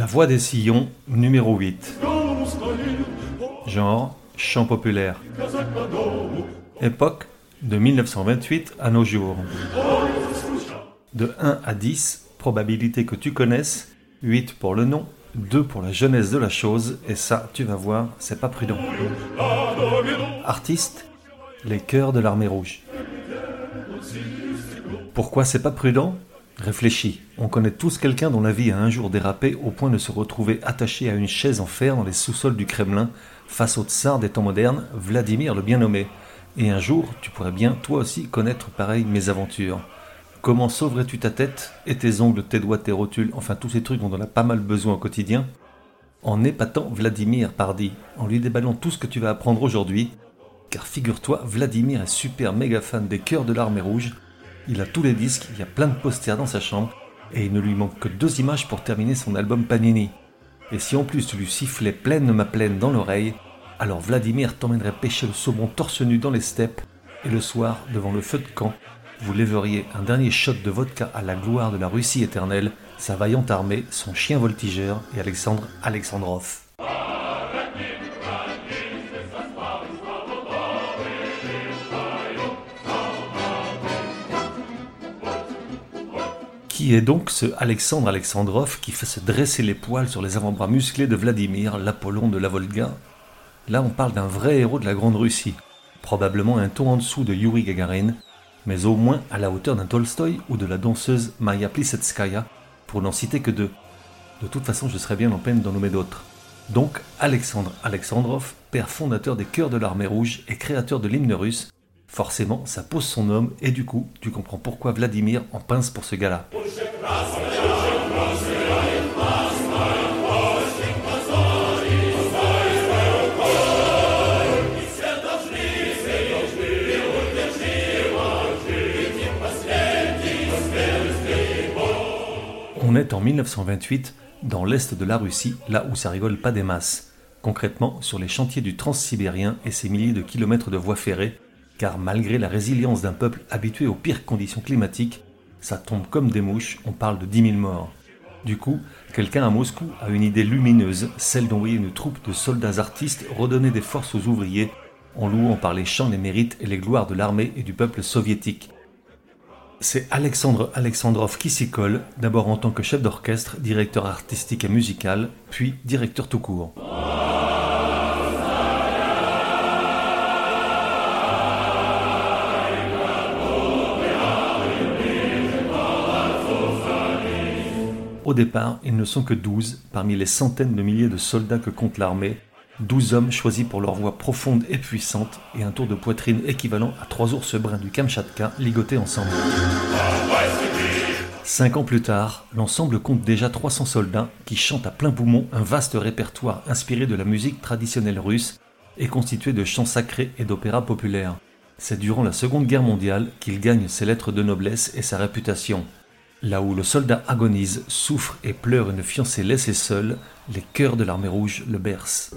La voix des sillons, numéro 8. Genre, chant populaire. Époque, de 1928 à nos jours. De 1 à 10, probabilité que tu connaisses, 8 pour le nom, 2 pour la jeunesse de la chose, et ça, tu vas voir, c'est pas prudent. Artiste, les chœurs de l'armée rouge. Pourquoi c'est pas prudent? Réfléchis, on connaît tous quelqu'un dont la vie a un jour dérapé au point de se retrouver attaché à une chaise en fer dans les sous-sols du Kremlin face au tsar des temps modernes, Vladimir le bien nommé. Et un jour, tu pourrais bien toi aussi connaître pareille mésaventures. Comment sauverais-tu ta tête et tes ongles, tes doigts, tes rotules, enfin tous ces trucs dont on a pas mal besoin au quotidien En épatant Vladimir, pardi, en lui déballant tout ce que tu vas apprendre aujourd'hui, car figure-toi, Vladimir est super méga fan des cœurs de l'armée rouge, il a tous les disques, il y a plein de posters dans sa chambre, et il ne lui manque que deux images pour terminer son album Panini. Et si en plus tu lui sifflais pleine ma plaine dans l'oreille, alors Vladimir t'emmènerait pêcher le saumon torse nu dans les steppes, et le soir, devant le feu de camp, vous lèveriez un dernier shot de vodka à la gloire de la Russie éternelle, sa vaillante armée, son chien voltigeur et Alexandre Alexandrov. Qui est donc ce Alexandre Alexandrov qui fait se dresser les poils sur les avant-bras musclés de Vladimir, l'Apollon de la Volga Là, on parle d'un vrai héros de la Grande Russie, probablement un ton en dessous de Yuri Gagarin, mais au moins à la hauteur d'un Tolstoï ou de la danseuse Maya Plisetskaya, pour n'en citer que deux. De toute façon, je serais bien en peine d'en nommer d'autres. Donc, Alexandre Alexandrov, père fondateur des Chœurs de l'Armée Rouge et créateur de l'hymne russe, Forcément, ça pose son homme et du coup, tu comprends pourquoi Vladimir en pince pour ce gars-là. On est en 1928 dans l'est de la Russie, là où ça rigole pas des masses. Concrètement, sur les chantiers du Transsibérien et ses milliers de kilomètres de voies ferrées, car malgré la résilience d'un peuple habitué aux pires conditions climatiques, ça tombe comme des mouches, on parle de 10 000 morts. Du coup, quelqu'un à Moscou a une idée lumineuse, celle d'envoyer une troupe de soldats artistes redonner des forces aux ouvriers, en louant par les chants les mérites et les gloires de l'armée et du peuple soviétique. C'est Alexandre Alexandrov qui s'y colle, d'abord en tant que chef d'orchestre, directeur artistique et musical, puis directeur tout court. Au départ, ils ne sont que douze parmi les centaines de milliers de soldats que compte l'armée, douze hommes choisis pour leur voix profonde et puissante et un tour de poitrine équivalent à trois ours bruns du Kamchatka ligotés ensemble. Cinq ans plus tard, l'ensemble compte déjà 300 soldats qui chantent à plein poumon un vaste répertoire inspiré de la musique traditionnelle russe et constitué de chants sacrés et d'opéras populaires. C'est durant la Seconde Guerre mondiale qu'il gagne ses lettres de noblesse et sa réputation. Là où le soldat agonise, souffre et pleure une fiancée laissée seule, les cœurs de l'armée rouge le bercent.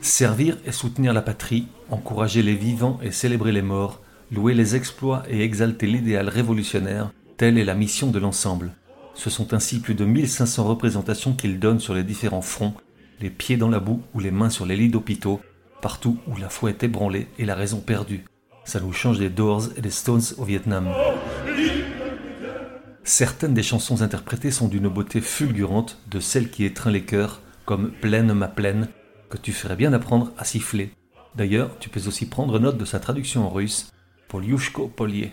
Servir et soutenir la patrie, encourager les vivants et célébrer les morts, louer les exploits et exalter l'idéal révolutionnaire, Telle est la mission de l'ensemble. Ce sont ainsi plus de 1500 représentations qu'il donne sur les différents fronts, les pieds dans la boue ou les mains sur les lits d'hôpitaux, partout où la foi est ébranlée et la raison perdue. Ça nous change des Doors et des Stones au Vietnam. Certaines des chansons interprétées sont d'une beauté fulgurante, de celles qui étreint les cœurs, comme Pleine ma plaine, que tu ferais bien apprendre à siffler. D'ailleurs, tu peux aussi prendre note de sa traduction en russe, Polyushko Polier.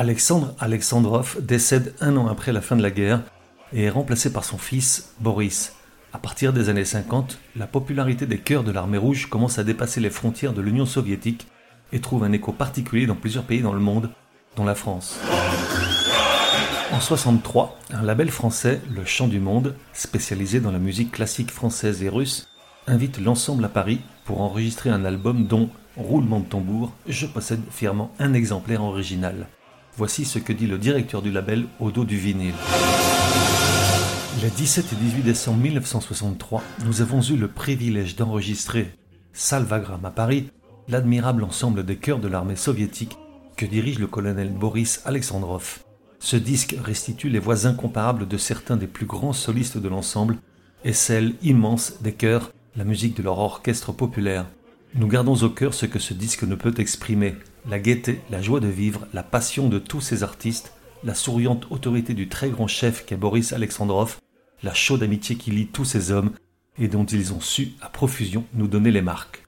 Alexandre Alexandrov décède un an après la fin de la guerre et est remplacé par son fils Boris. À partir des années 50, la popularité des chœurs de l'armée rouge commence à dépasser les frontières de l'Union soviétique et trouve un écho particulier dans plusieurs pays dans le monde, dont la France. En 63, un label français, Le Chant du Monde, spécialisé dans la musique classique française et russe, invite l'ensemble à Paris pour enregistrer un album dont, roulement de tambour, je possède fièrement un exemplaire original. Voici ce que dit le directeur du label au dos du vinyle. Les 17 et 18 décembre 1963, nous avons eu le privilège d'enregistrer Salvagram à Paris, l'admirable ensemble des chœurs de l'armée soviétique que dirige le colonel Boris Alexandrov. Ce disque restitue les voix incomparables de certains des plus grands solistes de l'ensemble et celle immense des chœurs, la musique de leur orchestre populaire. Nous gardons au cœur ce que ce disque ne peut exprimer, la gaieté, la joie de vivre, la passion de tous ces artistes, la souriante autorité du très grand chef qu'est Boris Alexandrov, la chaude amitié qui lie tous ces hommes et dont ils ont su à profusion nous donner les marques.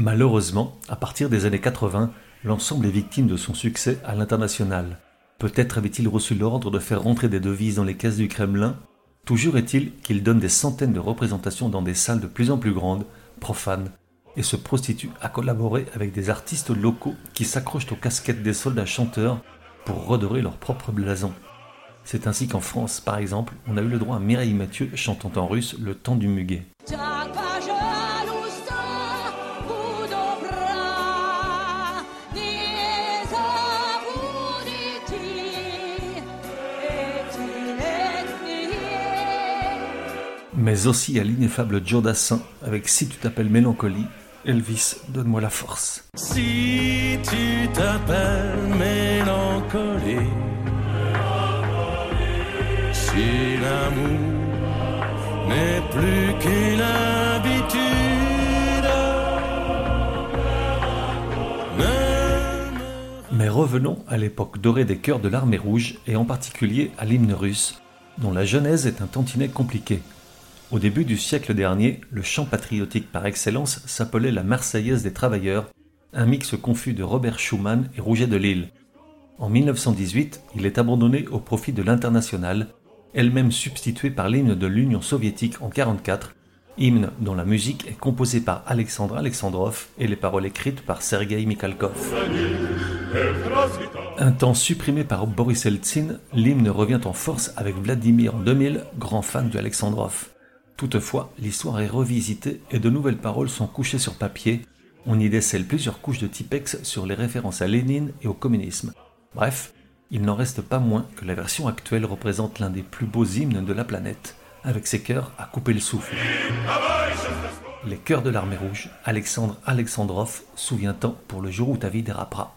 Malheureusement, à partir des années 80, l'ensemble est victime de son succès à l'international. Peut-être avait-il reçu l'ordre de faire rentrer des devises dans les caisses du Kremlin Toujours est-il qu'il donne des centaines de représentations dans des salles de plus en plus grandes, profanes, et se prostitue à collaborer avec des artistes locaux qui s'accrochent aux casquettes des soldats chanteurs pour redorer leur propre blason. C'est ainsi qu'en France, par exemple, on a eu le droit à Mireille Mathieu chantant en russe le temps du muguet. Mais aussi à l'ineffable Joe Dassin avec Si tu t'appelles Mélancolie, Elvis, donne-moi la force. Si tu t'appelles Mélancolie, si l'amour n'est plus qu'une habitude. Mais revenons à l'époque dorée des chœurs de l'armée rouge et en particulier à l'hymne russe, dont la genèse est un tantinet compliqué. Au début du siècle dernier, le chant patriotique par excellence s'appelait la Marseillaise des travailleurs, un mix confus de Robert Schumann et Rouget de Lille. En 1918, il est abandonné au profit de l'international, elle-même substituée par l'hymne de l'Union soviétique en 1944, hymne dont la musique est composée par Alexandre Alexandrov et les paroles écrites par Sergei Mikhalkov. Un temps supprimé par Boris Eltsine, l'hymne revient en force avec Vladimir en 2000, grand fan du Alexandrov. Toutefois, l'histoire est revisitée et de nouvelles paroles sont couchées sur papier. On y décèle plusieurs couches de typex sur les références à Lénine et au communisme. Bref, il n'en reste pas moins que la version actuelle représente l'un des plus beaux hymnes de la planète, avec ses chœurs à couper le souffle. Les chœurs de l'armée rouge, Alexandre Alexandrov, souvient-on pour le jour où ta vie dérapera.